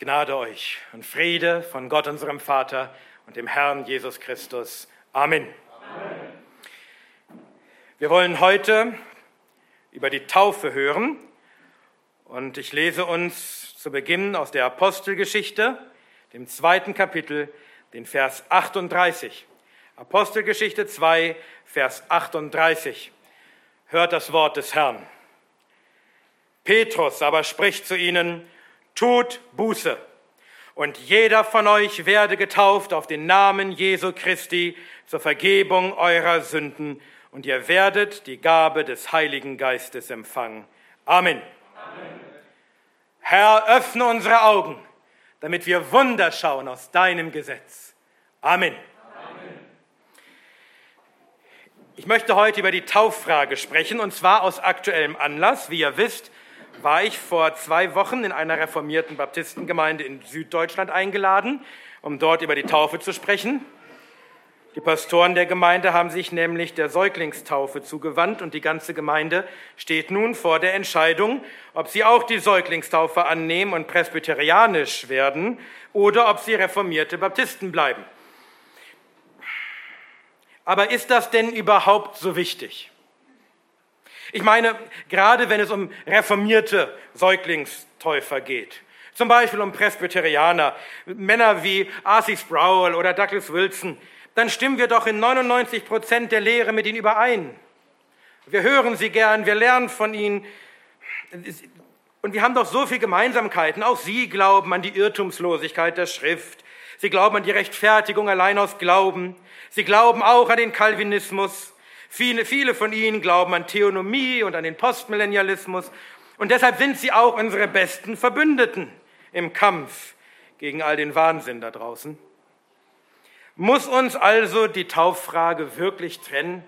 Gnade euch und Friede von Gott, unserem Vater und dem Herrn Jesus Christus. Amen. Amen. Wir wollen heute über die Taufe hören und ich lese uns zu Beginn aus der Apostelgeschichte, dem zweiten Kapitel, den Vers 38. Apostelgeschichte 2, Vers 38. Hört das Wort des Herrn. Petrus aber spricht zu ihnen, tut Buße und jeder von euch werde getauft auf den Namen Jesu Christi zur Vergebung eurer Sünden und ihr werdet die Gabe des Heiligen Geistes empfangen. Amen. Amen. Herr, öffne unsere Augen, damit wir Wunder schauen aus deinem Gesetz. Amen. Ich möchte heute über die Tauffrage sprechen, und zwar aus aktuellem Anlass. Wie ihr wisst, war ich vor zwei Wochen in einer reformierten Baptistengemeinde in Süddeutschland eingeladen, um dort über die Taufe zu sprechen. Die Pastoren der Gemeinde haben sich nämlich der Säuglingstaufe zugewandt und die ganze Gemeinde steht nun vor der Entscheidung, ob sie auch die Säuglingstaufe annehmen und presbyterianisch werden oder ob sie reformierte Baptisten bleiben. Aber ist das denn überhaupt so wichtig? Ich meine, gerade wenn es um reformierte Säuglingstäufer geht, zum Beispiel um Presbyterianer, Männer wie Arcee Sproul oder Douglas Wilson, dann stimmen wir doch in 99 Prozent der Lehre mit ihnen überein. Wir hören sie gern, wir lernen von ihnen. Und wir haben doch so viele Gemeinsamkeiten. Auch sie glauben an die Irrtumslosigkeit der Schrift. Sie glauben an die Rechtfertigung allein aus Glauben. Sie glauben auch an den Calvinismus. Viele, viele von ihnen glauben an Theonomie und an den Postmillennialismus. Und deshalb sind sie auch unsere besten Verbündeten im Kampf gegen all den Wahnsinn da draußen. Muss uns also die Tauffrage wirklich trennen?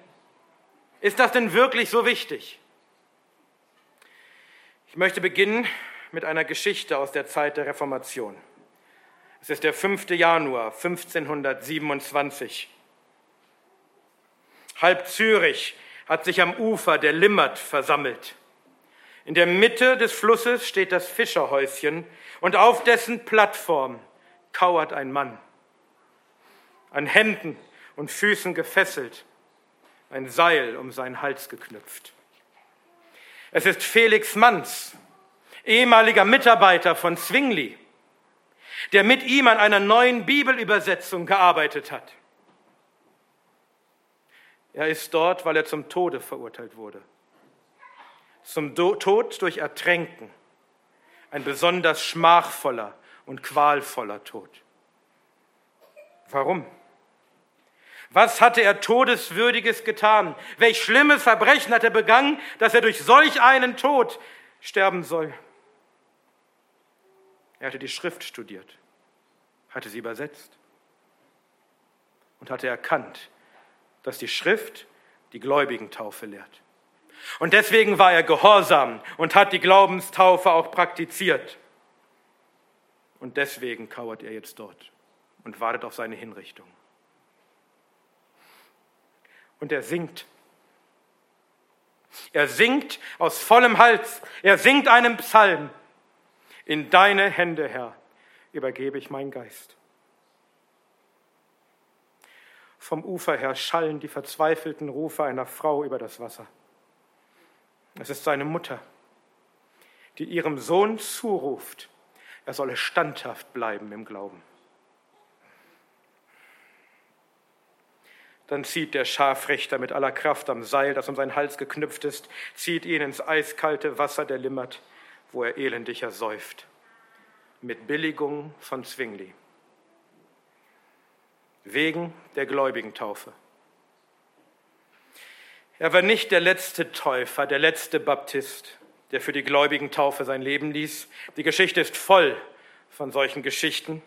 Ist das denn wirklich so wichtig? Ich möchte beginnen mit einer Geschichte aus der Zeit der Reformation. Es ist der 5. Januar 1527. Halb Zürich hat sich am Ufer der Limmert versammelt. In der Mitte des Flusses steht das Fischerhäuschen und auf dessen Plattform kauert ein Mann an Händen und Füßen gefesselt, ein Seil um seinen Hals geknüpft. Es ist Felix Manz, ehemaliger Mitarbeiter von Zwingli, der mit ihm an einer neuen Bibelübersetzung gearbeitet hat. Er ist dort, weil er zum Tode verurteilt wurde. Zum Tod durch Ertränken. Ein besonders schmachvoller und qualvoller Tod. Warum? Was hatte er Todeswürdiges getan? Welch schlimmes Verbrechen hat er begangen, dass er durch solch einen Tod sterben soll? Er hatte die Schrift studiert, hatte sie übersetzt und hatte erkannt, dass die Schrift die Gläubigentaufe lehrt. Und deswegen war er gehorsam und hat die Glaubenstaufe auch praktiziert. Und deswegen kauert er jetzt dort und wartet auf seine Hinrichtung. Und er singt. Er singt aus vollem Hals. Er singt einen Psalm. In deine Hände, Herr, übergebe ich meinen Geist. Vom Ufer her schallen die verzweifelten Rufe einer Frau über das Wasser. Es ist seine Mutter, die ihrem Sohn zuruft, er solle standhaft bleiben im Glauben. Dann zieht der Scharfrichter mit aller Kraft am Seil, das um seinen Hals geknüpft ist, zieht ihn ins eiskalte Wasser der Limmert, wo er elendig ersäuft. Mit Billigung von Zwingli. Wegen der Gläubigentaufe. Er war nicht der letzte Täufer, der letzte Baptist, der für die Gläubigentaufe sein Leben ließ. Die Geschichte ist voll von solchen Geschichten.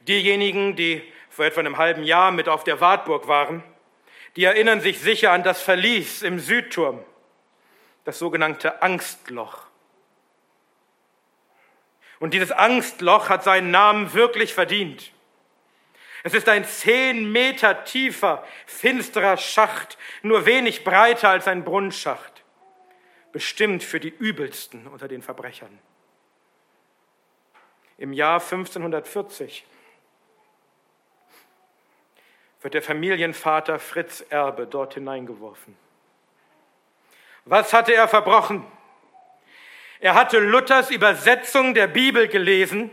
Diejenigen, die vor etwa einem halben Jahr mit auf der Wartburg waren, die erinnern sich sicher an das Verlies im Südturm, das sogenannte Angstloch. Und dieses Angstloch hat seinen Namen wirklich verdient. Es ist ein zehn Meter tiefer, finsterer Schacht, nur wenig breiter als ein Brunnenschacht, bestimmt für die übelsten unter den Verbrechern. Im Jahr 1540 wird der Familienvater Fritz Erbe dort hineingeworfen. Was hatte er verbrochen? Er hatte Luthers Übersetzung der Bibel gelesen,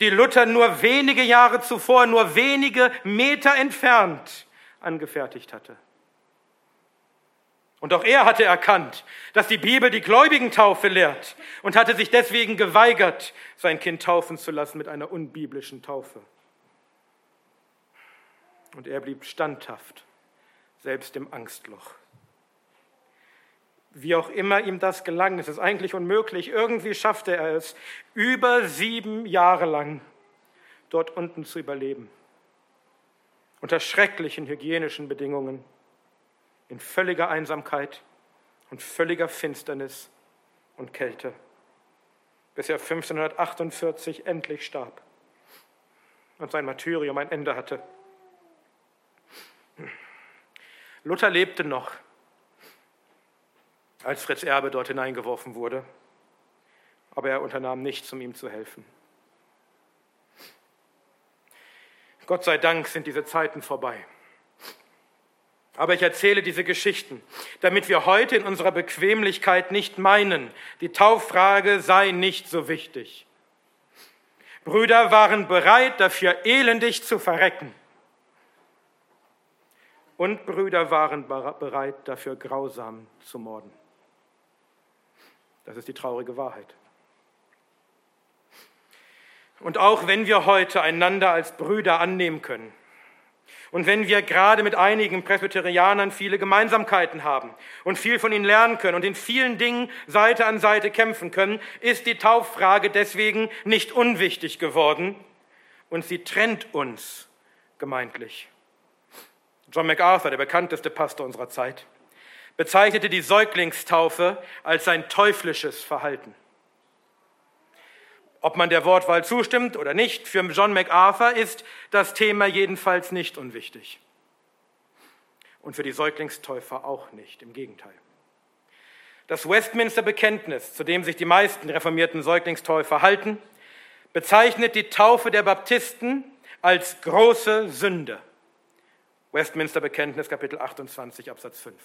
die Luther nur wenige Jahre zuvor, nur wenige Meter entfernt angefertigt hatte. Und auch er hatte erkannt, dass die Bibel die Gläubigentaufe lehrt und hatte sich deswegen geweigert, sein Kind taufen zu lassen mit einer unbiblischen Taufe. Und er blieb standhaft, selbst im Angstloch. Wie auch immer ihm das gelang, es ist eigentlich unmöglich, irgendwie schaffte er es, über sieben Jahre lang dort unten zu überleben. Unter schrecklichen hygienischen Bedingungen in völliger Einsamkeit und völliger Finsternis und Kälte, bis er 1548 endlich starb und sein Martyrium ein Ende hatte. Luther lebte noch, als Fritz Erbe dort hineingeworfen wurde, aber er unternahm nichts, um ihm zu helfen. Gott sei Dank sind diese Zeiten vorbei. Aber ich erzähle diese Geschichten, damit wir heute in unserer Bequemlichkeit nicht meinen, die Tauffrage sei nicht so wichtig. Brüder waren bereit, dafür elendig zu verrecken. Und Brüder waren bereit, dafür grausam zu morden. Das ist die traurige Wahrheit. Und auch wenn wir heute einander als Brüder annehmen können, und wenn wir gerade mit einigen Presbyterianern viele Gemeinsamkeiten haben und viel von ihnen lernen können und in vielen Dingen Seite an Seite kämpfen können, ist die Tauffrage deswegen nicht unwichtig geworden und sie trennt uns gemeintlich. John MacArthur, der bekannteste Pastor unserer Zeit, bezeichnete die Säuglingstaufe als sein teuflisches Verhalten. Ob man der Wortwahl zustimmt oder nicht, für John MacArthur ist das Thema jedenfalls nicht unwichtig. Und für die Säuglingstäufer auch nicht, im Gegenteil. Das Westminster Bekenntnis, zu dem sich die meisten reformierten Säuglingstäufer halten, bezeichnet die Taufe der Baptisten als große Sünde. Westminster Bekenntnis, Kapitel 28, Absatz 5.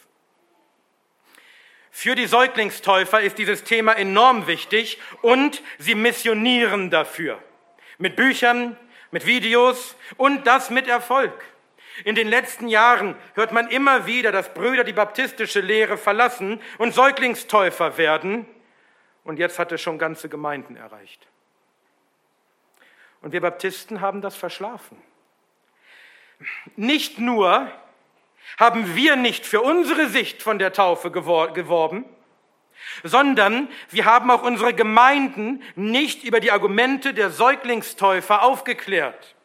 Für die Säuglingstäufer ist dieses Thema enorm wichtig und sie missionieren dafür. Mit Büchern, mit Videos und das mit Erfolg. In den letzten Jahren hört man immer wieder, dass Brüder die baptistische Lehre verlassen und Säuglingstäufer werden. Und jetzt hat es schon ganze Gemeinden erreicht. Und wir Baptisten haben das verschlafen. Nicht nur haben wir nicht für unsere Sicht von der Taufe geworben, sondern wir haben auch unsere Gemeinden nicht über die Argumente der Säuglingstäufer aufgeklärt.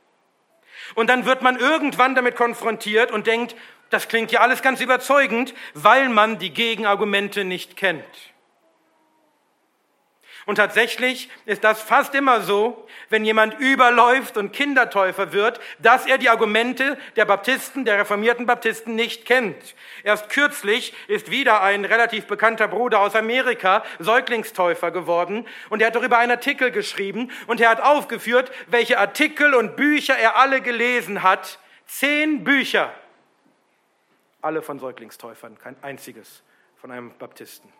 Und dann wird man irgendwann damit konfrontiert und denkt, das klingt ja alles ganz überzeugend, weil man die Gegenargumente nicht kennt. Und tatsächlich ist das fast immer so, wenn jemand überläuft und Kindertäufer wird, dass er die Argumente der Baptisten, der reformierten Baptisten nicht kennt. Erst kürzlich ist wieder ein relativ bekannter Bruder aus Amerika Säuglingstäufer geworden und er hat darüber einen Artikel geschrieben und er hat aufgeführt, welche Artikel und Bücher er alle gelesen hat. Zehn Bücher. Alle von Säuglingstäufern, kein einziges von einem Baptisten.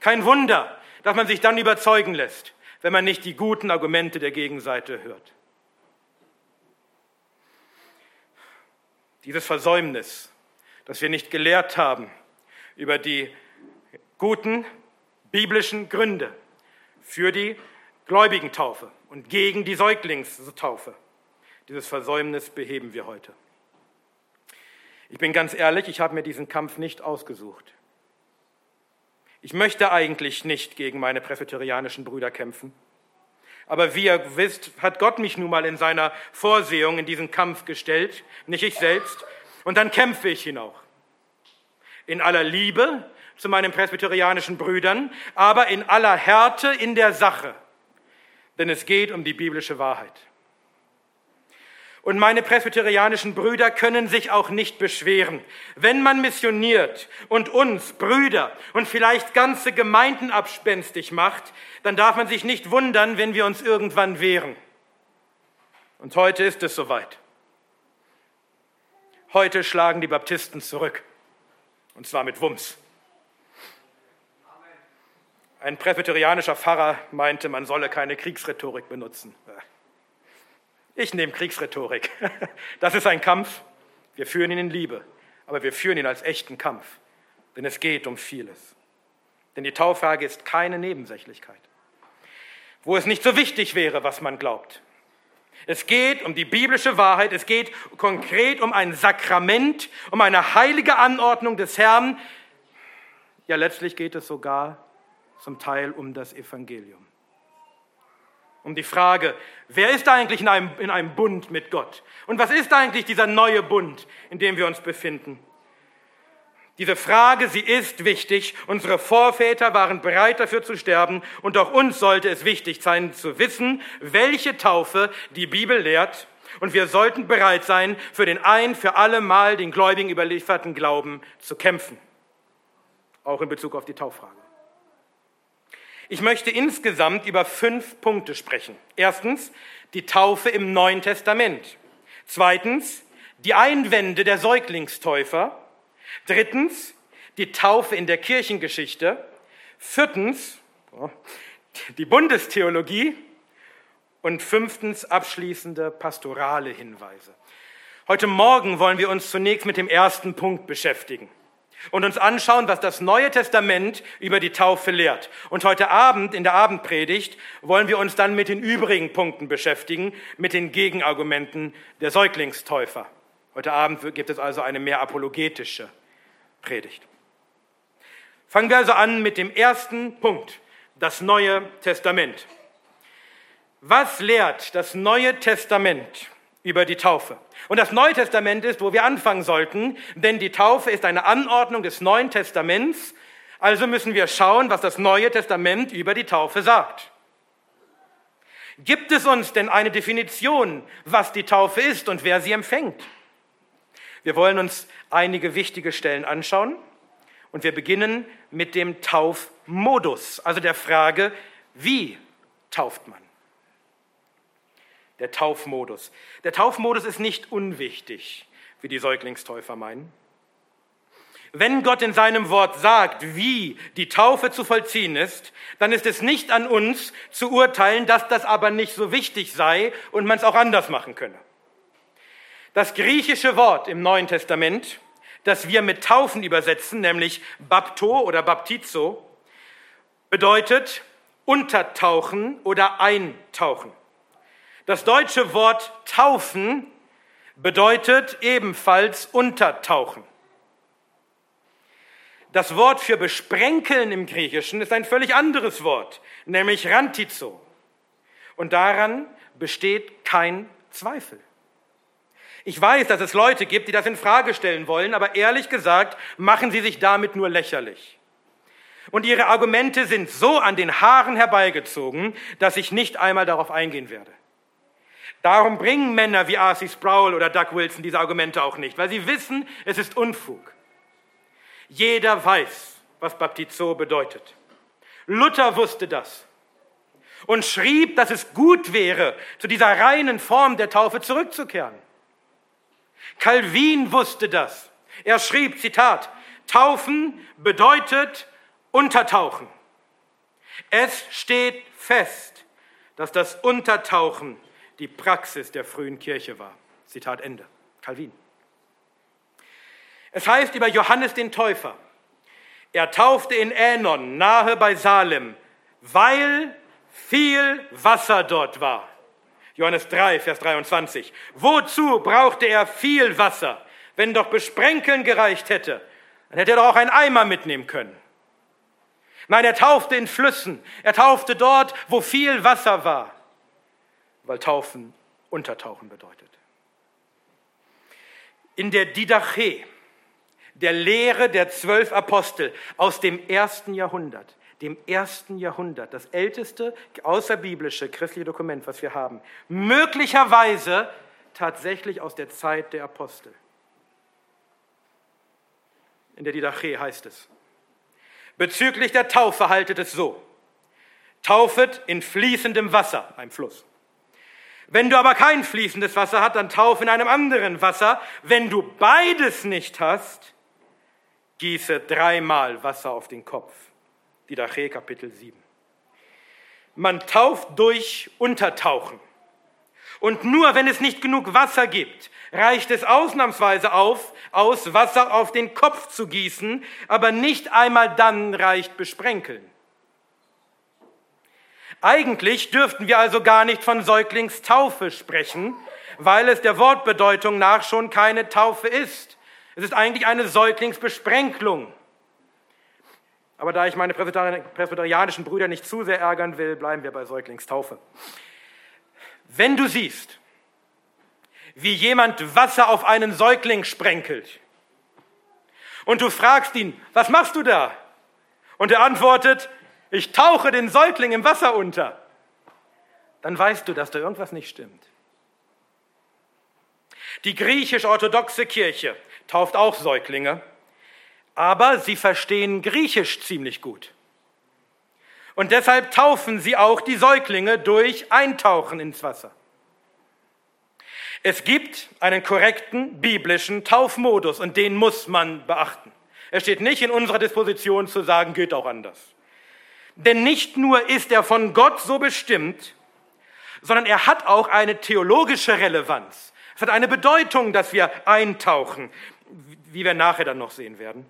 Kein Wunder, dass man sich dann überzeugen lässt, wenn man nicht die guten Argumente der Gegenseite hört. Dieses Versäumnis, das wir nicht gelehrt haben über die guten biblischen Gründe für die Gläubigentaufe und gegen die Säuglingstaufe, dieses Versäumnis beheben wir heute. Ich bin ganz ehrlich, ich habe mir diesen Kampf nicht ausgesucht. Ich möchte eigentlich nicht gegen meine presbyterianischen Brüder kämpfen. Aber wie ihr wisst, hat Gott mich nun mal in seiner Vorsehung in diesen Kampf gestellt, nicht ich selbst. Und dann kämpfe ich ihn auch. In aller Liebe zu meinen presbyterianischen Brüdern, aber in aller Härte in der Sache. Denn es geht um die biblische Wahrheit. Und meine presbyterianischen Brüder können sich auch nicht beschweren. Wenn man missioniert und uns, Brüder und vielleicht ganze Gemeinden abspenstig macht, dann darf man sich nicht wundern, wenn wir uns irgendwann wehren. Und heute ist es soweit. Heute schlagen die Baptisten zurück. Und zwar mit Wumms. Ein presbyterianischer Pfarrer meinte, man solle keine Kriegsrhetorik benutzen. Ich nehme Kriegsrhetorik. Das ist ein Kampf. Wir führen ihn in Liebe, aber wir führen ihn als echten Kampf, denn es geht um vieles. Denn die Taufrage ist keine Nebensächlichkeit, wo es nicht so wichtig wäre, was man glaubt. Es geht um die biblische Wahrheit, es geht konkret um ein Sakrament, um eine heilige Anordnung des Herrn. Ja, letztlich geht es sogar zum Teil um das Evangelium um die Frage, wer ist eigentlich in einem, in einem Bund mit Gott? Und was ist eigentlich dieser neue Bund, in dem wir uns befinden? Diese Frage, sie ist wichtig. Unsere Vorväter waren bereit dafür zu sterben und auch uns sollte es wichtig sein zu wissen, welche Taufe die Bibel lehrt. Und wir sollten bereit sein, für den ein für alle Mal den Gläubigen überlieferten Glauben zu kämpfen. Auch in Bezug auf die Tauffrage. Ich möchte insgesamt über fünf Punkte sprechen. Erstens die Taufe im Neuen Testament. Zweitens die Einwände der Säuglingstäufer. Drittens die Taufe in der Kirchengeschichte. Viertens oh, die Bundestheologie. Und fünftens abschließende pastorale Hinweise. Heute Morgen wollen wir uns zunächst mit dem ersten Punkt beschäftigen und uns anschauen, was das Neue Testament über die Taufe lehrt. Und heute Abend in der Abendpredigt wollen wir uns dann mit den übrigen Punkten beschäftigen, mit den Gegenargumenten der Säuglingstäufer. Heute Abend gibt es also eine mehr apologetische Predigt. Fangen wir also an mit dem ersten Punkt, das Neue Testament. Was lehrt das Neue Testament über die Taufe. Und das Neue Testament ist, wo wir anfangen sollten, denn die Taufe ist eine Anordnung des Neuen Testaments. Also müssen wir schauen, was das Neue Testament über die Taufe sagt. Gibt es uns denn eine Definition, was die Taufe ist und wer sie empfängt? Wir wollen uns einige wichtige Stellen anschauen und wir beginnen mit dem Taufmodus, also der Frage, wie tauft man? Der Taufmodus. Der Taufmodus ist nicht unwichtig, wie die Säuglingstäufer meinen. Wenn Gott in seinem Wort sagt, wie die Taufe zu vollziehen ist, dann ist es nicht an uns zu urteilen, dass das aber nicht so wichtig sei und man es auch anders machen könne. Das griechische Wort im Neuen Testament, das wir mit Taufen übersetzen, nämlich Bapto oder Baptizo, bedeutet untertauchen oder eintauchen. Das deutsche Wort taufen bedeutet ebenfalls untertauchen. Das Wort für besprenkeln im Griechischen ist ein völlig anderes Wort, nämlich rantizo. Und daran besteht kein Zweifel. Ich weiß, dass es Leute gibt, die das in Frage stellen wollen, aber ehrlich gesagt machen sie sich damit nur lächerlich. Und ihre Argumente sind so an den Haaren herbeigezogen, dass ich nicht einmal darauf eingehen werde. Darum bringen Männer wie R.C. Sproul oder Doug Wilson diese Argumente auch nicht, weil sie wissen, es ist Unfug. Jeder weiß, was Baptizo bedeutet. Luther wusste das und schrieb, dass es gut wäre, zu dieser reinen Form der Taufe zurückzukehren. Calvin wusste das. Er schrieb, Zitat, Taufen bedeutet Untertauchen. Es steht fest, dass das Untertauchen die Praxis der frühen Kirche war. Zitat Ende. Calvin. Es heißt über Johannes den Täufer, er taufte in Änon, nahe bei Salem, weil viel Wasser dort war. Johannes 3, Vers 23. Wozu brauchte er viel Wasser? Wenn doch Besprenkeln gereicht hätte, dann hätte er doch auch einen Eimer mitnehmen können. Nein, er taufte in Flüssen. Er taufte dort, wo viel Wasser war weil Taufen Untertauchen bedeutet. In der Didache, der Lehre der zwölf Apostel aus dem ersten Jahrhundert, dem ersten Jahrhundert, das älteste außerbiblische christliche Dokument, was wir haben, möglicherweise tatsächlich aus der Zeit der Apostel. In der Didache heißt es, bezüglich der Taufe haltet es so, taufet in fließendem Wasser, einem Fluss. Wenn du aber kein fließendes Wasser hast, dann tauf in einem anderen Wasser. Wenn du beides nicht hast, gieße dreimal Wasser auf den Kopf. Didache Kapitel 7. Man tauft durch Untertauchen. Und nur wenn es nicht genug Wasser gibt, reicht es ausnahmsweise auf, aus Wasser auf den Kopf zu gießen, aber nicht einmal dann reicht Besprenkeln. Eigentlich dürften wir also gar nicht von Säuglingstaufe sprechen, weil es der Wortbedeutung nach schon keine Taufe ist. Es ist eigentlich eine Säuglingsbesprenkelung. Aber da ich meine presbyterianischen Brüder nicht zu sehr ärgern will, bleiben wir bei Säuglingstaufe. Wenn du siehst, wie jemand Wasser auf einen Säugling sprenkelt und du fragst ihn, was machst du da? Und er antwortet, ich tauche den Säugling im Wasser unter, dann weißt du, dass da irgendwas nicht stimmt. Die griechisch-orthodoxe Kirche tauft auch Säuglinge, aber sie verstehen Griechisch ziemlich gut. Und deshalb taufen sie auch die Säuglinge durch Eintauchen ins Wasser. Es gibt einen korrekten biblischen Taufmodus und den muss man beachten. Es steht nicht in unserer Disposition zu sagen, geht auch anders. Denn nicht nur ist er von Gott so bestimmt, sondern er hat auch eine theologische Relevanz. Es hat eine Bedeutung, dass wir eintauchen, wie wir nachher dann noch sehen werden.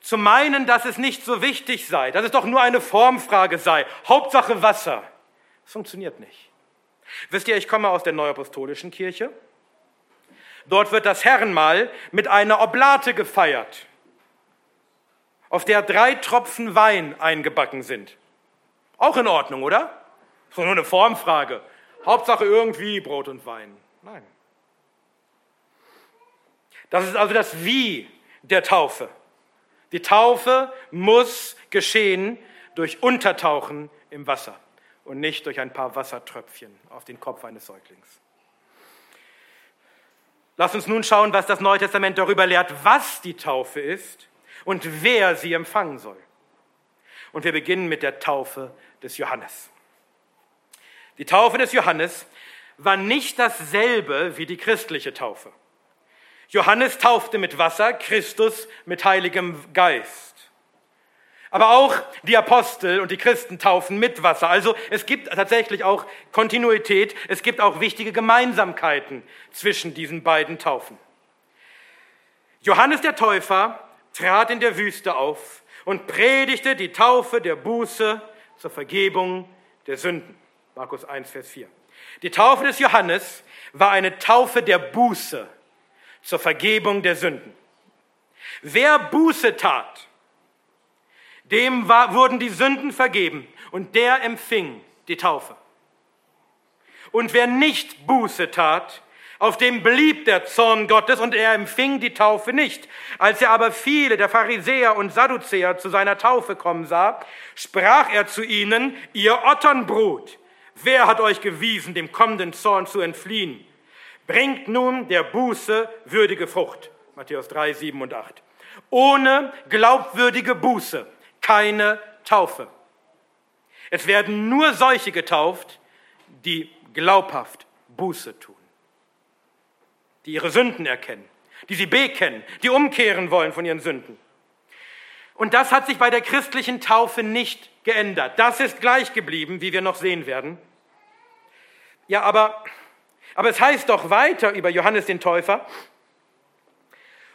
Zu meinen, dass es nicht so wichtig sei, dass es doch nur eine Formfrage sei, Hauptsache Wasser, das funktioniert nicht. Wisst ihr, ich komme aus der Neuapostolischen Kirche. Dort wird das Herrenmahl mit einer Oblate gefeiert auf der drei Tropfen Wein eingebacken sind. Auch in Ordnung, oder? Das ist nur eine Formfrage. Hauptsache irgendwie Brot und Wein. Nein. Das ist also das Wie der Taufe. Die Taufe muss geschehen durch Untertauchen im Wasser und nicht durch ein paar Wassertröpfchen auf den Kopf eines Säuglings. Lass uns nun schauen, was das Neue Testament darüber lehrt, was die Taufe ist und wer sie empfangen soll. Und wir beginnen mit der Taufe des Johannes. Die Taufe des Johannes war nicht dasselbe wie die christliche Taufe. Johannes taufte mit Wasser, Christus mit Heiligem Geist. Aber auch die Apostel und die Christen taufen mit Wasser. Also es gibt tatsächlich auch Kontinuität, es gibt auch wichtige Gemeinsamkeiten zwischen diesen beiden Taufen. Johannes der Täufer trat in der Wüste auf und predigte die Taufe der Buße zur Vergebung der Sünden. Markus 1, Vers 4. Die Taufe des Johannes war eine Taufe der Buße zur Vergebung der Sünden. Wer Buße tat, dem war, wurden die Sünden vergeben und der empfing die Taufe. Und wer nicht Buße tat, auf dem blieb der Zorn Gottes und er empfing die Taufe nicht. Als er aber viele der Pharisäer und Sadduzäer zu seiner Taufe kommen sah, sprach er zu ihnen, ihr Otternbrut, wer hat euch gewiesen, dem kommenden Zorn zu entfliehen? Bringt nun der Buße würdige Frucht. Matthäus 3, 7 und 8. Ohne glaubwürdige Buße keine Taufe. Es werden nur solche getauft, die glaubhaft Buße tun die ihre Sünden erkennen, die sie bekennen, die umkehren wollen von ihren Sünden. Und das hat sich bei der christlichen Taufe nicht geändert. Das ist gleich geblieben, wie wir noch sehen werden. Ja, aber, aber es heißt doch weiter über Johannes den Täufer,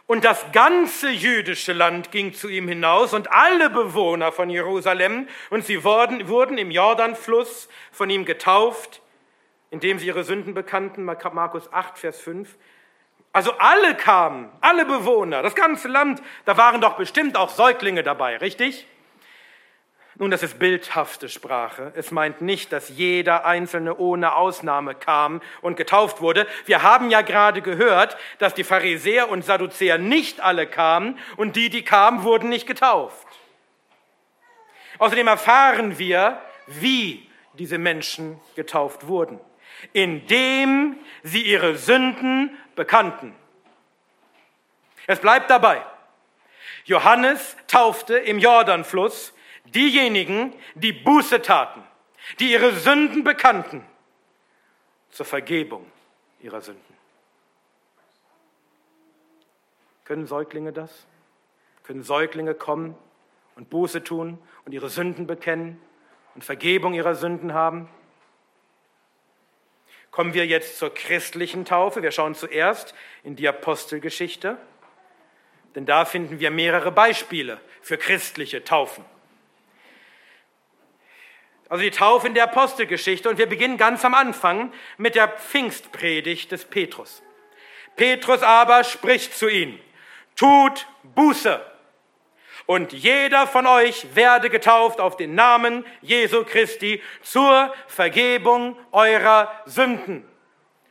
und das ganze jüdische Land ging zu ihm hinaus und alle Bewohner von Jerusalem und sie wurden, wurden im Jordanfluss von ihm getauft, indem sie ihre Sünden bekannten, Markus 8, Vers 5. Also alle kamen, alle Bewohner, das ganze Land, da waren doch bestimmt auch Säuglinge dabei, richtig? Nun, das ist bildhafte Sprache. Es meint nicht, dass jeder Einzelne ohne Ausnahme kam und getauft wurde. Wir haben ja gerade gehört, dass die Pharisäer und Sadduzäer nicht alle kamen und die, die kamen, wurden nicht getauft. Außerdem erfahren wir, wie diese Menschen getauft wurden. Indem sie ihre Sünden bekannten. Es bleibt dabei. Johannes taufte im Jordanfluss diejenigen, die Buße taten, die ihre Sünden bekannten, zur Vergebung ihrer Sünden. Können Säuglinge das? Können Säuglinge kommen und Buße tun und ihre Sünden bekennen und Vergebung ihrer Sünden haben? Kommen wir jetzt zur christlichen Taufe. Wir schauen zuerst in die Apostelgeschichte, denn da finden wir mehrere Beispiele für christliche Taufen. Also die Taufe in der Apostelgeschichte und wir beginnen ganz am Anfang mit der Pfingstpredigt des Petrus. Petrus aber spricht zu ihnen, tut Buße und jeder von euch werde getauft auf den Namen Jesu Christi zur Vergebung eurer Sünden.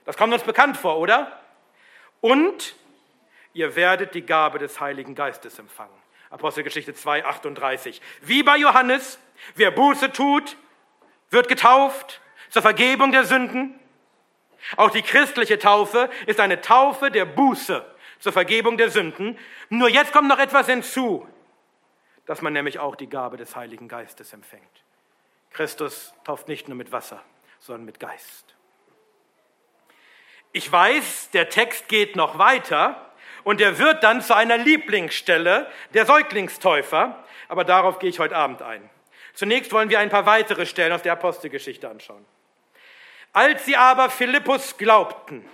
Das kommt uns bekannt vor, oder? Und ihr werdet die Gabe des Heiligen Geistes empfangen. Apostelgeschichte 2, 38. Wie bei Johannes, wer Buße tut, wird getauft zur Vergebung der Sünden. Auch die christliche Taufe ist eine Taufe der Buße zur Vergebung der Sünden. Nur jetzt kommt noch etwas hinzu dass man nämlich auch die Gabe des Heiligen Geistes empfängt. Christus tauft nicht nur mit Wasser, sondern mit Geist. Ich weiß, der Text geht noch weiter und er wird dann zu einer Lieblingsstelle der Säuglingstäufer, aber darauf gehe ich heute Abend ein. Zunächst wollen wir ein paar weitere Stellen aus der Apostelgeschichte anschauen. Als sie aber Philippus glaubten,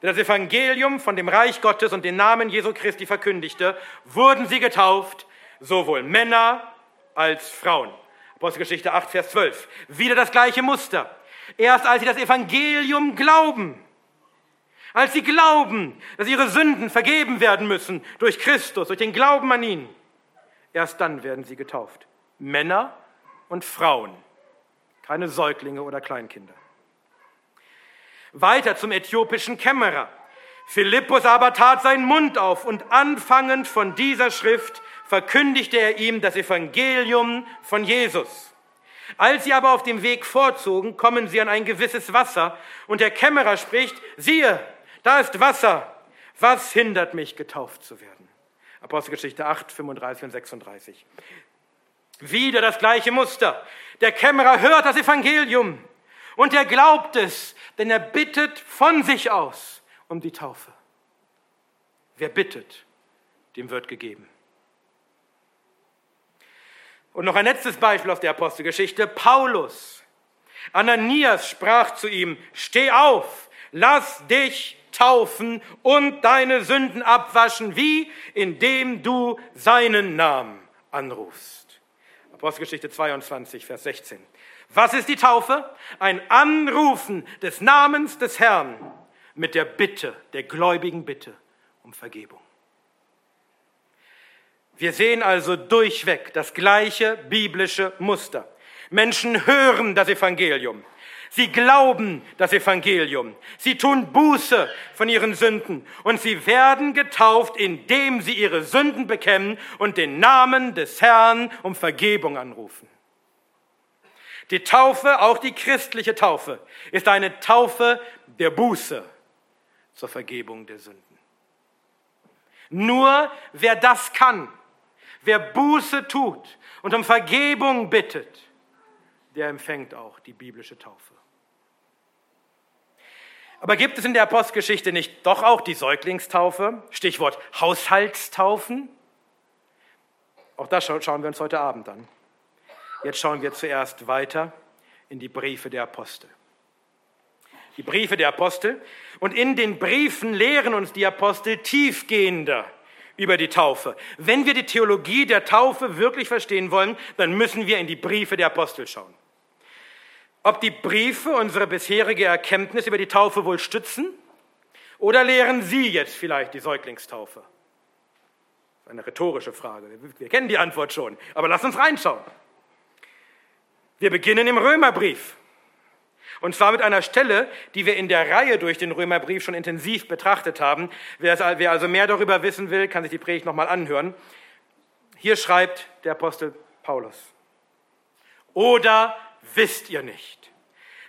der das Evangelium von dem Reich Gottes und den Namen Jesu Christi verkündigte, wurden sie getauft, sowohl Männer als Frauen. Apostelgeschichte 8, Vers 12. Wieder das gleiche Muster. Erst als sie das Evangelium glauben, als sie glauben, dass ihre Sünden vergeben werden müssen durch Christus, durch den Glauben an ihn, erst dann werden sie getauft. Männer und Frauen, keine Säuglinge oder Kleinkinder. Weiter zum äthiopischen Kämmerer. Philippus aber tat seinen Mund auf und anfangend von dieser Schrift verkündigte er ihm das Evangelium von Jesus. Als sie aber auf dem Weg vorzogen, kommen sie an ein gewisses Wasser und der Kämmerer spricht, siehe, da ist Wasser, was hindert mich, getauft zu werden? Apostelgeschichte 8, 35 und 36. Wieder das gleiche Muster. Der Kämmerer hört das Evangelium und er glaubt es, denn er bittet von sich aus um die Taufe. Wer bittet, dem wird gegeben. Und noch ein letztes Beispiel aus der Apostelgeschichte. Paulus. Ananias sprach zu ihm, steh auf, lass dich taufen und deine Sünden abwaschen. Wie? Indem du seinen Namen anrufst. Apostelgeschichte 22, Vers 16. Was ist die Taufe? Ein Anrufen des Namens des Herrn mit der Bitte, der gläubigen Bitte um Vergebung. Wir sehen also durchweg das gleiche biblische Muster. Menschen hören das Evangelium. Sie glauben das Evangelium. Sie tun Buße von ihren Sünden und sie werden getauft, indem sie ihre Sünden bekennen und den Namen des Herrn um Vergebung anrufen. Die Taufe, auch die christliche Taufe, ist eine Taufe der Buße zur Vergebung der Sünden. Nur wer das kann, Wer Buße tut und um Vergebung bittet, der empfängt auch die biblische Taufe. Aber gibt es in der Apostelgeschichte nicht doch auch die Säuglingstaufe? Stichwort Haushaltstaufen? Auch das schauen wir uns heute Abend an. Jetzt schauen wir zuerst weiter in die Briefe der Apostel. Die Briefe der Apostel. Und in den Briefen lehren uns die Apostel tiefgehender über die Taufe. Wenn wir die Theologie der Taufe wirklich verstehen wollen, dann müssen wir in die Briefe der Apostel schauen. Ob die Briefe unsere bisherige Erkenntnis über die Taufe wohl stützen oder lehren sie jetzt vielleicht die Säuglingstaufe? Eine rhetorische Frage. Wir kennen die Antwort schon, aber lass uns reinschauen. Wir beginnen im Römerbrief. Und zwar mit einer Stelle, die wir in der Reihe durch den Römerbrief schon intensiv betrachtet haben. Wer, also mehr darüber wissen will, kann sich die Predigt nochmal anhören. Hier schreibt der Apostel Paulus. Oder wisst ihr nicht,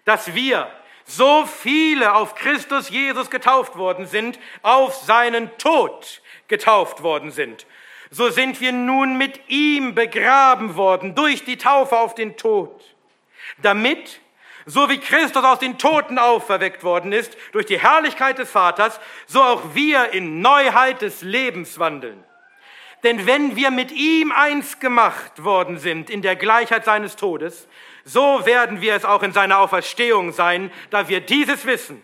dass wir, so viele auf Christus Jesus getauft worden sind, auf seinen Tod getauft worden sind, so sind wir nun mit ihm begraben worden durch die Taufe auf den Tod, damit, so wie Christus aus den Toten auferweckt worden ist durch die Herrlichkeit des Vaters, so auch wir in Neuheit des Lebens wandeln. Denn wenn wir mit ihm eins gemacht worden sind in der Gleichheit seines Todes, so werden wir es auch in seiner Auferstehung sein, da wir dieses wissen,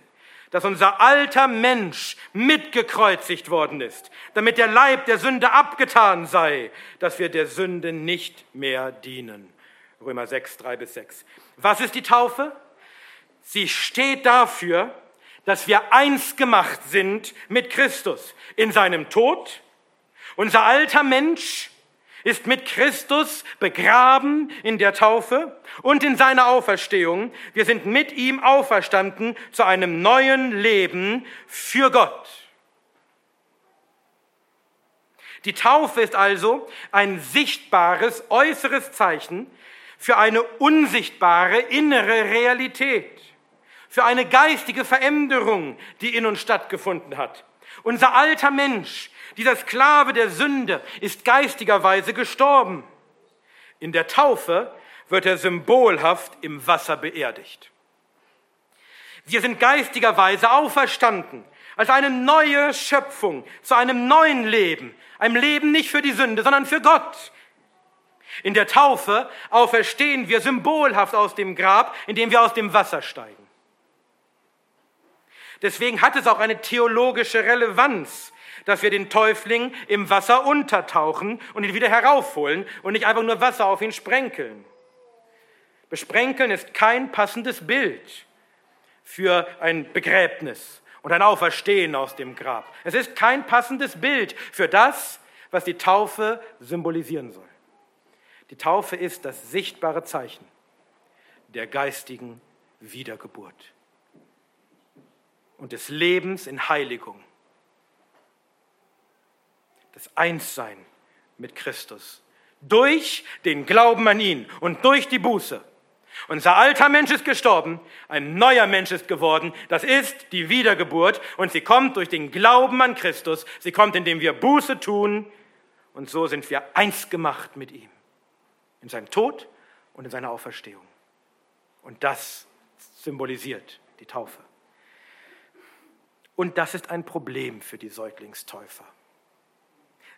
dass unser alter Mensch mitgekreuzigt worden ist, damit der Leib der Sünde abgetan sei, dass wir der Sünde nicht mehr dienen. Römer 6, 3 bis 6. Was ist die Taufe? Sie steht dafür, dass wir eins gemacht sind mit Christus in seinem Tod, unser alter Mensch ist mit Christus begraben in der Taufe und in seiner Auferstehung. Wir sind mit ihm auferstanden zu einem neuen Leben für Gott. Die Taufe ist also ein sichtbares äußeres Zeichen für eine unsichtbare innere Realität, für eine geistige Veränderung, die in uns stattgefunden hat. Unser alter Mensch dieser Sklave der Sünde ist geistigerweise gestorben. In der Taufe wird er symbolhaft im Wasser beerdigt. Wir sind geistigerweise auferstanden als eine neue Schöpfung zu einem neuen Leben, einem Leben nicht für die Sünde, sondern für Gott. In der Taufe auferstehen wir symbolhaft aus dem Grab, indem wir aus dem Wasser steigen. Deswegen hat es auch eine theologische Relevanz, dass wir den Täufling im Wasser untertauchen und ihn wieder heraufholen und nicht einfach nur Wasser auf ihn sprenkeln. Besprenkeln ist kein passendes Bild für ein Begräbnis und ein Auferstehen aus dem Grab. Es ist kein passendes Bild für das, was die Taufe symbolisieren soll. Die Taufe ist das sichtbare Zeichen der geistigen Wiedergeburt und des Lebens in Heiligung das Einssein mit Christus. Durch den Glauben an ihn und durch die Buße. Unser alter Mensch ist gestorben, ein neuer Mensch ist geworden. Das ist die Wiedergeburt und sie kommt durch den Glauben an Christus. Sie kommt, indem wir Buße tun und so sind wir eins gemacht mit ihm. In seinem Tod und in seiner Auferstehung. Und das symbolisiert die Taufe. Und das ist ein Problem für die Säuglingstäufer.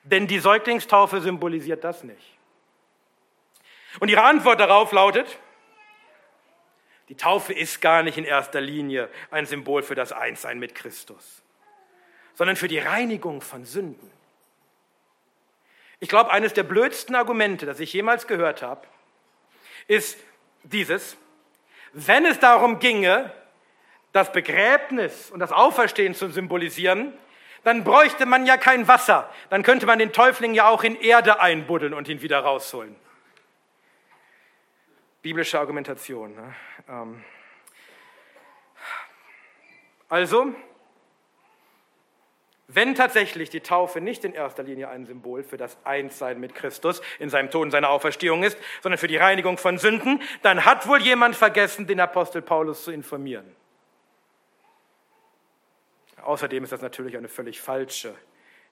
Denn die Säuglingstaufe symbolisiert das nicht. Und ihre Antwort darauf lautet, die Taufe ist gar nicht in erster Linie ein Symbol für das Einssein mit Christus, sondern für die Reinigung von Sünden. Ich glaube, eines der blödsten Argumente, das ich jemals gehört habe, ist dieses, wenn es darum ginge, das Begräbnis und das Auferstehen zu symbolisieren, dann bräuchte man ja kein Wasser. Dann könnte man den Täufling ja auch in Erde einbuddeln und ihn wieder rausholen. Biblische Argumentation. Ne? Ähm. Also, wenn tatsächlich die Taufe nicht in erster Linie ein Symbol für das Einssein mit Christus in seinem Tod und seiner Auferstehung ist, sondern für die Reinigung von Sünden, dann hat wohl jemand vergessen, den Apostel Paulus zu informieren. Außerdem ist das natürlich eine völlig falsche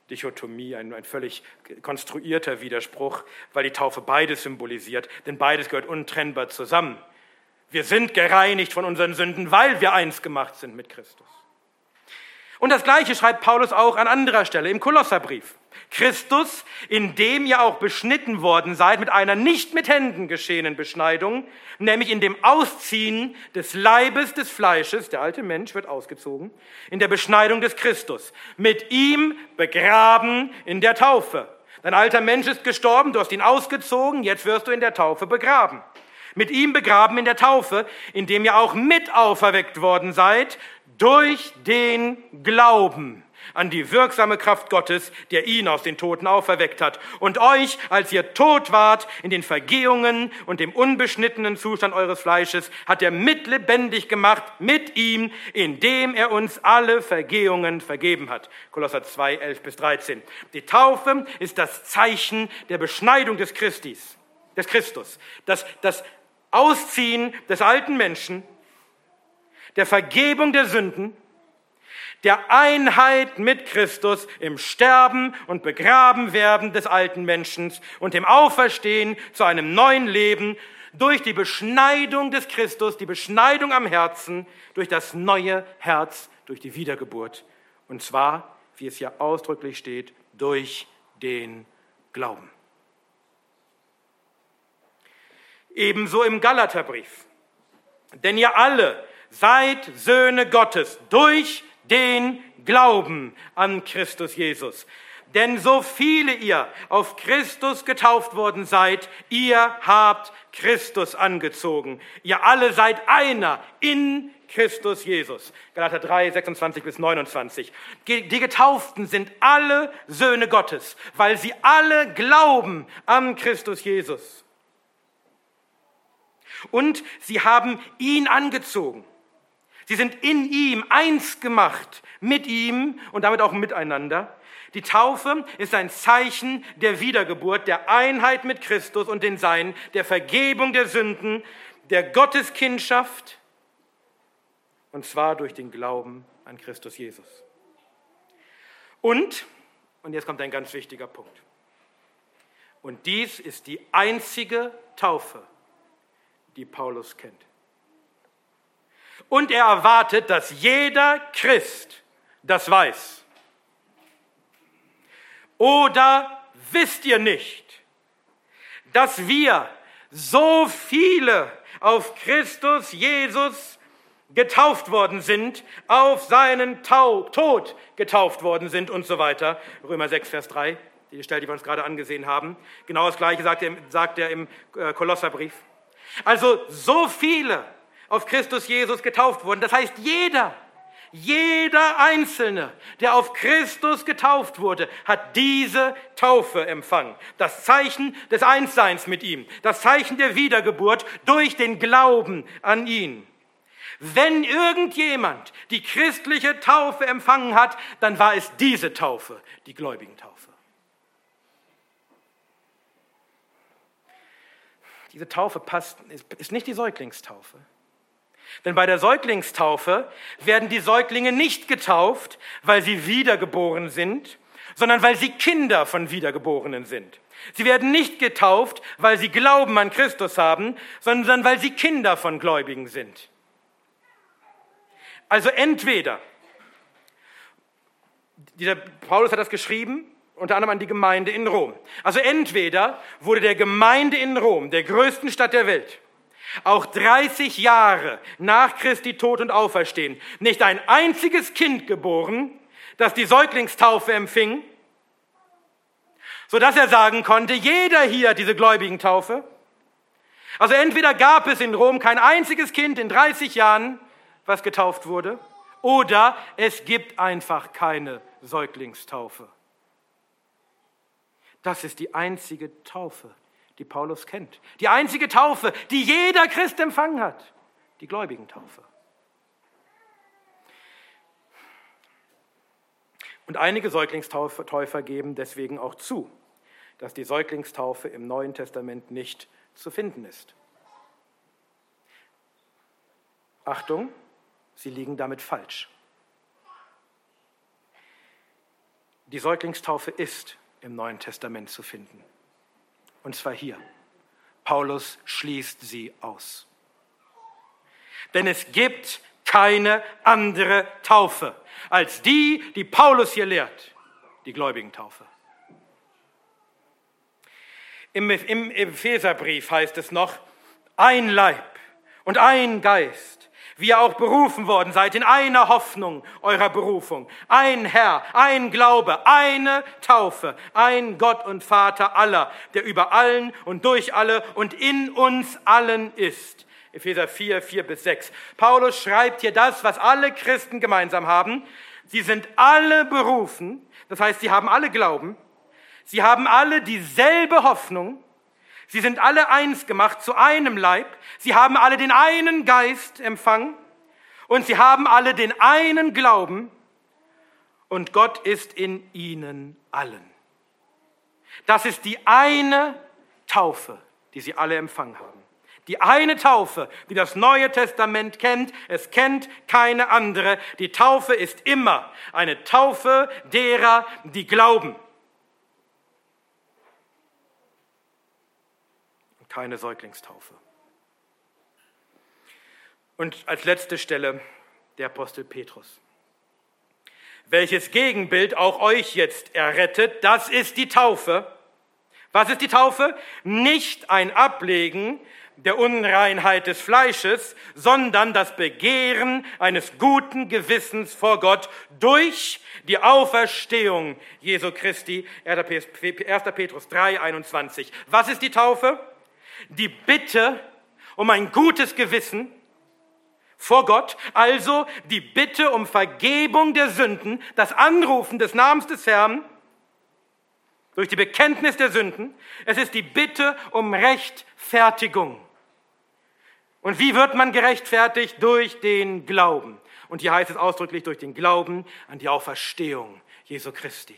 Dichotomie, ein, ein völlig konstruierter Widerspruch, weil die Taufe beides symbolisiert, denn beides gehört untrennbar zusammen. Wir sind gereinigt von unseren Sünden, weil wir eins gemacht sind mit Christus. Und das Gleiche schreibt Paulus auch an anderer Stelle im Kolosserbrief. Christus, in dem ihr auch beschnitten worden seid mit einer nicht mit Händen geschehenen Beschneidung, nämlich in dem Ausziehen des Leibes des Fleisches, der alte Mensch wird ausgezogen, in der Beschneidung des Christus, mit ihm begraben in der Taufe. Dein alter Mensch ist gestorben, du hast ihn ausgezogen, jetzt wirst du in der Taufe begraben. Mit ihm begraben in der Taufe, in dem ihr auch mit auferweckt worden seid durch den Glauben an die wirksame Kraft Gottes, der ihn aus den Toten auferweckt hat. Und euch, als ihr tot wart in den Vergehungen und dem unbeschnittenen Zustand eures Fleisches, hat er mitlebendig gemacht mit ihm, indem er uns alle Vergehungen vergeben hat. Kolosser 2, 11 bis 13. Die Taufe ist das Zeichen der Beschneidung des Christis, des Christus. Das, das Ausziehen des alten Menschen der Vergebung der Sünden, der Einheit mit Christus im Sterben und Begraben werden des alten Menschen und dem Auferstehen zu einem neuen Leben durch die Beschneidung des Christus, die Beschneidung am Herzen, durch das neue Herz, durch die Wiedergeburt. Und zwar, wie es hier ausdrücklich steht, durch den Glauben. Ebenso im Galaterbrief. Denn ihr alle seid Söhne Gottes durch den Glauben an Christus Jesus. Denn so viele ihr auf Christus getauft worden seid, ihr habt Christus angezogen. Ihr alle seid einer in Christus Jesus. Galater 3, 26 bis 29. Die Getauften sind alle Söhne Gottes, weil sie alle glauben an Christus Jesus. Und sie haben ihn angezogen. Sie sind in ihm eins gemacht, mit ihm und damit auch miteinander. Die Taufe ist ein Zeichen der Wiedergeburt, der Einheit mit Christus und den Seinen, der Vergebung der Sünden, der Gotteskindschaft, und zwar durch den Glauben an Christus Jesus. Und, und jetzt kommt ein ganz wichtiger Punkt, und dies ist die einzige Taufe, die Paulus kennt. Und er erwartet, dass jeder Christ das weiß. Oder wisst ihr nicht, dass wir so viele auf Christus Jesus getauft worden sind, auf seinen Tau Tod getauft worden sind und so weiter. Römer 6, Vers 3, die Stelle, die wir uns gerade angesehen haben. Genau das Gleiche sagt er, sagt er im äh, Kolosserbrief. Also so viele auf Christus Jesus getauft wurden. Das heißt, jeder, jeder Einzelne, der auf Christus getauft wurde, hat diese Taufe empfangen. Das Zeichen des Einsseins mit ihm, das Zeichen der Wiedergeburt durch den Glauben an ihn. Wenn irgendjemand die christliche Taufe empfangen hat, dann war es diese Taufe, die gläubigen Taufe. Diese Taufe passt, ist nicht die Säuglingstaufe. Denn bei der Säuglingstaufe werden die Säuglinge nicht getauft, weil sie wiedergeboren sind, sondern weil sie Kinder von Wiedergeborenen sind. Sie werden nicht getauft, weil sie Glauben an Christus haben, sondern weil sie Kinder von Gläubigen sind. Also entweder, dieser Paulus hat das geschrieben, unter anderem an die Gemeinde in Rom. Also entweder wurde der Gemeinde in Rom, der größten Stadt der Welt, auch 30 Jahre nach Christi Tod und Auferstehen, nicht ein einziges Kind geboren, das die Säuglingstaufe empfing, sodass er sagen konnte, jeder hier hat diese gläubigen Taufe. Also entweder gab es in Rom kein einziges Kind in 30 Jahren, was getauft wurde, oder es gibt einfach keine Säuglingstaufe. Das ist die einzige Taufe, die Paulus kennt. Die einzige Taufe, die jeder Christ empfangen hat. Die gläubigen Taufe. Und einige Säuglingstäufer geben deswegen auch zu, dass die Säuglingstaufe im Neuen Testament nicht zu finden ist. Achtung, sie liegen damit falsch. Die Säuglingstaufe ist im Neuen Testament zu finden. Und zwar hier. Paulus schließt sie aus. Denn es gibt keine andere Taufe als die, die Paulus hier lehrt, die Gläubigentaufe. Im, Im Epheserbrief heißt es noch, ein Leib und ein Geist, wie ihr auch berufen worden seid in einer Hoffnung eurer Berufung. Ein Herr, ein Glaube, eine Taufe, ein Gott und Vater aller, der über allen und durch alle und in uns allen ist. Epheser 4, 4 bis 6. Paulus schreibt hier das, was alle Christen gemeinsam haben. Sie sind alle berufen, das heißt, sie haben alle Glauben, sie haben alle dieselbe Hoffnung, Sie sind alle eins gemacht zu einem Leib. Sie haben alle den einen Geist empfangen und sie haben alle den einen Glauben und Gott ist in ihnen allen. Das ist die eine Taufe, die sie alle empfangen haben. Die eine Taufe, die das Neue Testament kennt, es kennt keine andere. Die Taufe ist immer eine Taufe derer, die glauben. Keine Säuglingstaufe. Und als letzte Stelle der Apostel Petrus. Welches Gegenbild auch euch jetzt errettet, das ist die Taufe. Was ist die Taufe? Nicht ein Ablegen der Unreinheit des Fleisches, sondern das Begehren eines guten Gewissens vor Gott durch die Auferstehung Jesu Christi, 1. Petrus 3, 21. Was ist die Taufe? Die Bitte um ein gutes Gewissen vor Gott, also die Bitte um Vergebung der Sünden, das Anrufen des Namens des Herrn durch die Bekenntnis der Sünden. Es ist die Bitte um Rechtfertigung. Und wie wird man gerechtfertigt? Durch den Glauben. Und hier heißt es ausdrücklich durch den Glauben an die Auferstehung Jesu Christi.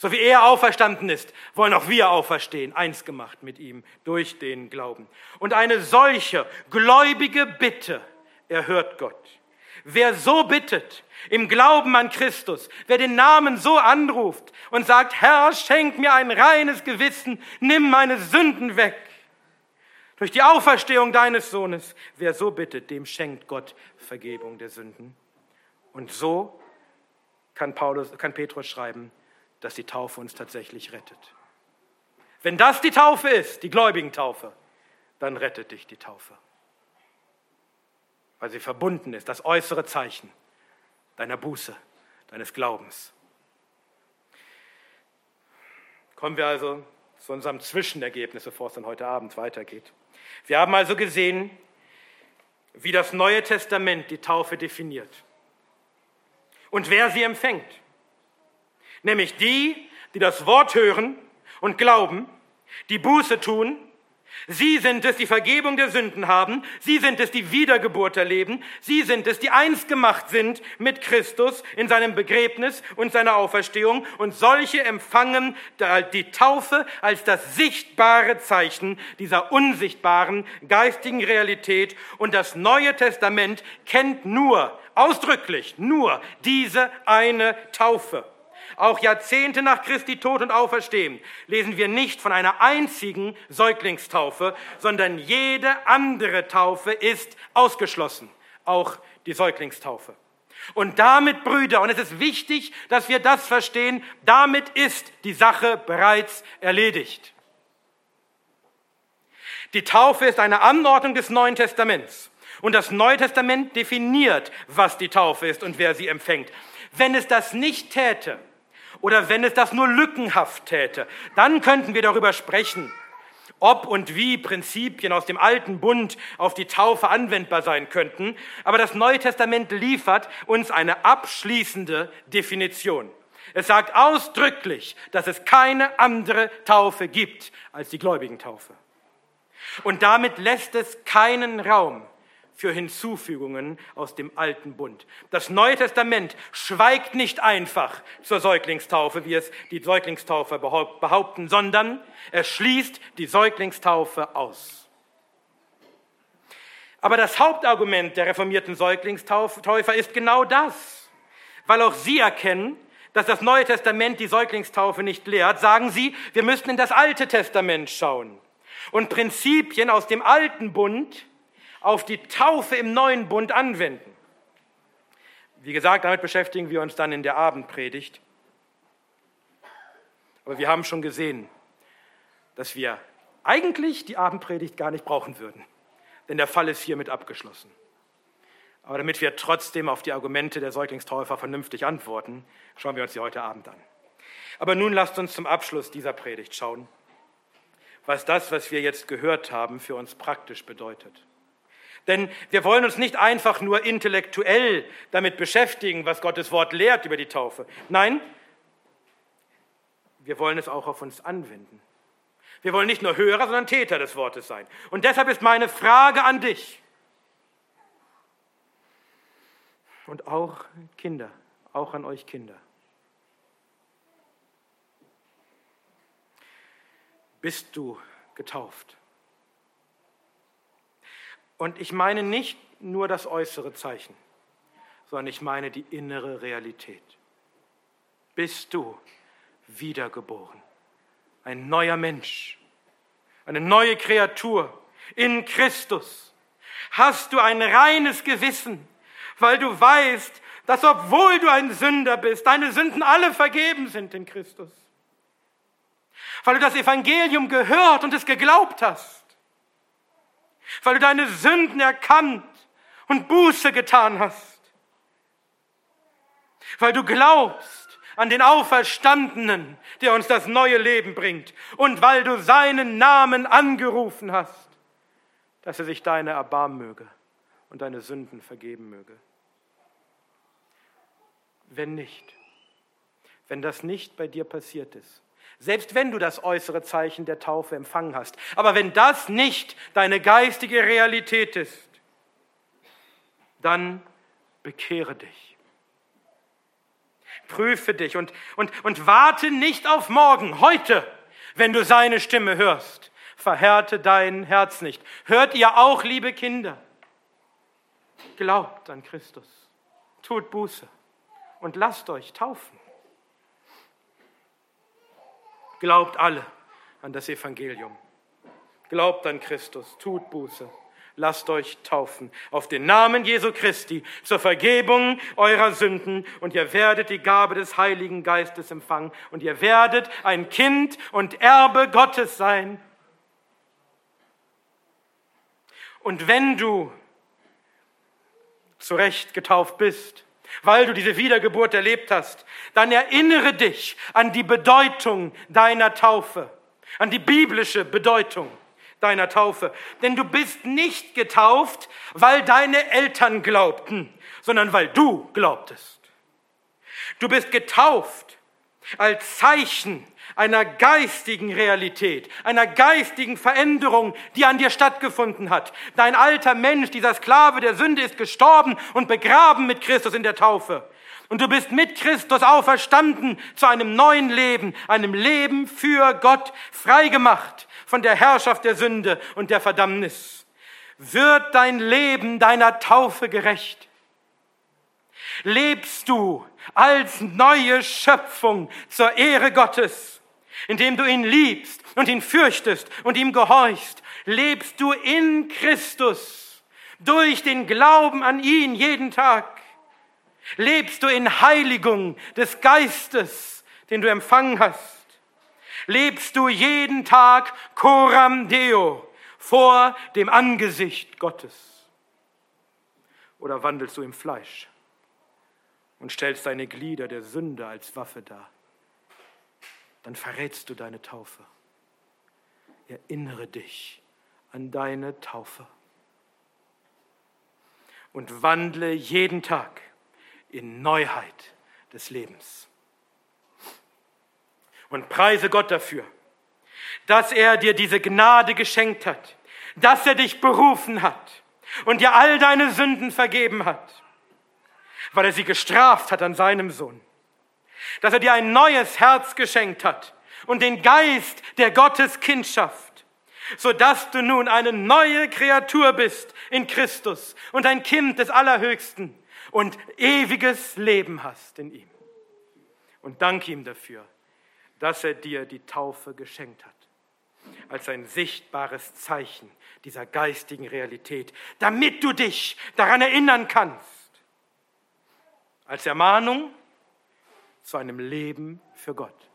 So wie er auferstanden ist, wollen auch wir auferstehen, eins gemacht mit ihm durch den Glauben. Und eine solche gläubige Bitte erhört Gott. Wer so bittet, im Glauben an Christus, wer den Namen so anruft und sagt, Herr, schenk mir ein reines Gewissen, nimm meine Sünden weg. Durch die Auferstehung deines Sohnes, wer so bittet, dem schenkt Gott Vergebung der Sünden. Und so kann, Paulus, kann Petrus schreiben, dass die Taufe uns tatsächlich rettet. Wenn das die Taufe ist, die gläubigen Taufe, dann rettet dich die Taufe weil sie verbunden ist, das äußere Zeichen deiner Buße, deines Glaubens. Kommen wir also zu unserem Zwischenergebnis, bevor es dann heute Abend weitergeht. Wir haben also gesehen, wie das Neue Testament die Taufe definiert und wer sie empfängt. Nämlich die, die das Wort hören und glauben, die Buße tun Sie sind es, die Vergebung der Sünden haben. Sie sind es, die Wiedergeburt erleben. Sie sind es, die eins gemacht sind mit Christus in seinem Begräbnis und seiner Auferstehung. Und solche empfangen die Taufe als das sichtbare Zeichen dieser unsichtbaren geistigen Realität. Und das Neue Testament kennt nur, ausdrücklich nur diese eine Taufe. Auch Jahrzehnte nach Christi Tod und Auferstehen lesen wir nicht von einer einzigen Säuglingstaufe, sondern jede andere Taufe ist ausgeschlossen, auch die Säuglingstaufe. Und damit, Brüder, und es ist wichtig, dass wir das verstehen, damit ist die Sache bereits erledigt. Die Taufe ist eine Anordnung des Neuen Testaments. Und das Neue Testament definiert, was die Taufe ist und wer sie empfängt. Wenn es das nicht täte, oder wenn es das nur lückenhaft täte, dann könnten wir darüber sprechen, ob und wie Prinzipien aus dem alten Bund auf die Taufe anwendbar sein könnten. Aber das Neue Testament liefert uns eine abschließende Definition. Es sagt ausdrücklich, dass es keine andere Taufe gibt als die gläubigen Taufe. Und damit lässt es keinen Raum für Hinzufügungen aus dem alten Bund. Das Neue Testament schweigt nicht einfach zur Säuglingstaufe, wie es die Säuglingstaufe behaupten, sondern er schließt die Säuglingstaufe aus. Aber das Hauptargument der reformierten Säuglingstäufer ist genau das, weil auch sie erkennen, dass das Neue Testament die Säuglingstaufe nicht lehrt, sagen sie, wir müssten in das Alte Testament schauen und Prinzipien aus dem alten Bund auf die Taufe im neuen Bund anwenden. Wie gesagt, damit beschäftigen wir uns dann in der Abendpredigt. Aber wir haben schon gesehen, dass wir eigentlich die Abendpredigt gar nicht brauchen würden, denn der Fall ist hiermit abgeschlossen. Aber damit wir trotzdem auf die Argumente der Säuglingstäufer vernünftig antworten, schauen wir uns sie heute Abend an. Aber nun lasst uns zum Abschluss dieser Predigt schauen, was das, was wir jetzt gehört haben, für uns praktisch bedeutet. Denn wir wollen uns nicht einfach nur intellektuell damit beschäftigen, was Gottes Wort lehrt über die Taufe. Nein, wir wollen es auch auf uns anwenden. Wir wollen nicht nur Hörer, sondern Täter des Wortes sein. Und deshalb ist meine Frage an dich und auch Kinder, auch an euch Kinder. Bist du getauft? Und ich meine nicht nur das äußere Zeichen, sondern ich meine die innere Realität. Bist du wiedergeboren, ein neuer Mensch, eine neue Kreatur in Christus? Hast du ein reines Gewissen, weil du weißt, dass obwohl du ein Sünder bist, deine Sünden alle vergeben sind in Christus? Weil du das Evangelium gehört und es geglaubt hast? Weil du deine Sünden erkannt und Buße getan hast? Weil du glaubst, an den Auferstandenen, der uns das neue Leben bringt, und weil du seinen Namen angerufen hast, dass er sich deine erbarmen möge und deine Sünden vergeben möge. Wenn nicht, wenn das nicht bei dir passiert ist, selbst wenn du das äußere Zeichen der Taufe empfangen hast, aber wenn das nicht deine geistige Realität ist, dann bekehre dich prüfe dich und, und, und warte nicht auf morgen, heute, wenn du seine Stimme hörst. Verhärte dein Herz nicht. Hört ihr auch, liebe Kinder? Glaubt an Christus, tut Buße und lasst euch taufen. Glaubt alle an das Evangelium. Glaubt an Christus, tut Buße lasst euch taufen auf den Namen Jesu Christi zur Vergebung eurer Sünden und ihr werdet die Gabe des Heiligen Geistes empfangen und ihr werdet ein Kind und Erbe Gottes sein. Und wenn du zurecht getauft bist, weil du diese Wiedergeburt erlebt hast, dann erinnere dich an die Bedeutung deiner Taufe, an die biblische Bedeutung deiner Taufe. Denn du bist nicht getauft, weil deine Eltern glaubten, sondern weil du glaubtest. Du bist getauft als Zeichen einer geistigen Realität, einer geistigen Veränderung, die an dir stattgefunden hat. Dein alter Mensch, dieser Sklave der Sünde, ist gestorben und begraben mit Christus in der Taufe. Und du bist mit Christus auferstanden zu einem neuen Leben, einem Leben für Gott, freigemacht von der Herrschaft der Sünde und der Verdammnis. Wird dein Leben deiner Taufe gerecht? Lebst du als neue Schöpfung zur Ehre Gottes, indem du ihn liebst und ihn fürchtest und ihm gehorchst? Lebst du in Christus durch den Glauben an ihn jeden Tag? Lebst du in Heiligung des Geistes, den du empfangen hast? Lebst du jeden Tag coram Deo vor dem Angesicht Gottes? Oder wandelst du im Fleisch und stellst deine Glieder der Sünde als Waffe dar? Dann verrätst du deine Taufe. Erinnere dich an deine Taufe und wandle jeden Tag in Neuheit des Lebens. Und preise Gott dafür, dass er dir diese Gnade geschenkt hat, dass er dich berufen hat und dir all deine Sünden vergeben hat, weil er sie gestraft hat an seinem Sohn. Dass er dir ein neues Herz geschenkt hat und den Geist der Gotteskindschaft, so dass du nun eine neue Kreatur bist in Christus und ein Kind des Allerhöchsten und ewiges Leben hast in ihm. Und dank ihm dafür, dass er dir die Taufe geschenkt hat, als ein sichtbares Zeichen dieser geistigen Realität, damit du dich daran erinnern kannst, als Ermahnung zu einem Leben für Gott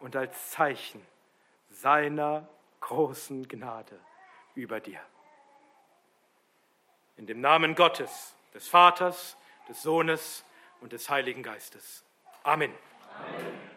und als Zeichen seiner großen Gnade über dir. In dem Namen Gottes des Vaters, des Sohnes und des Heiligen Geistes. Amen. Amen.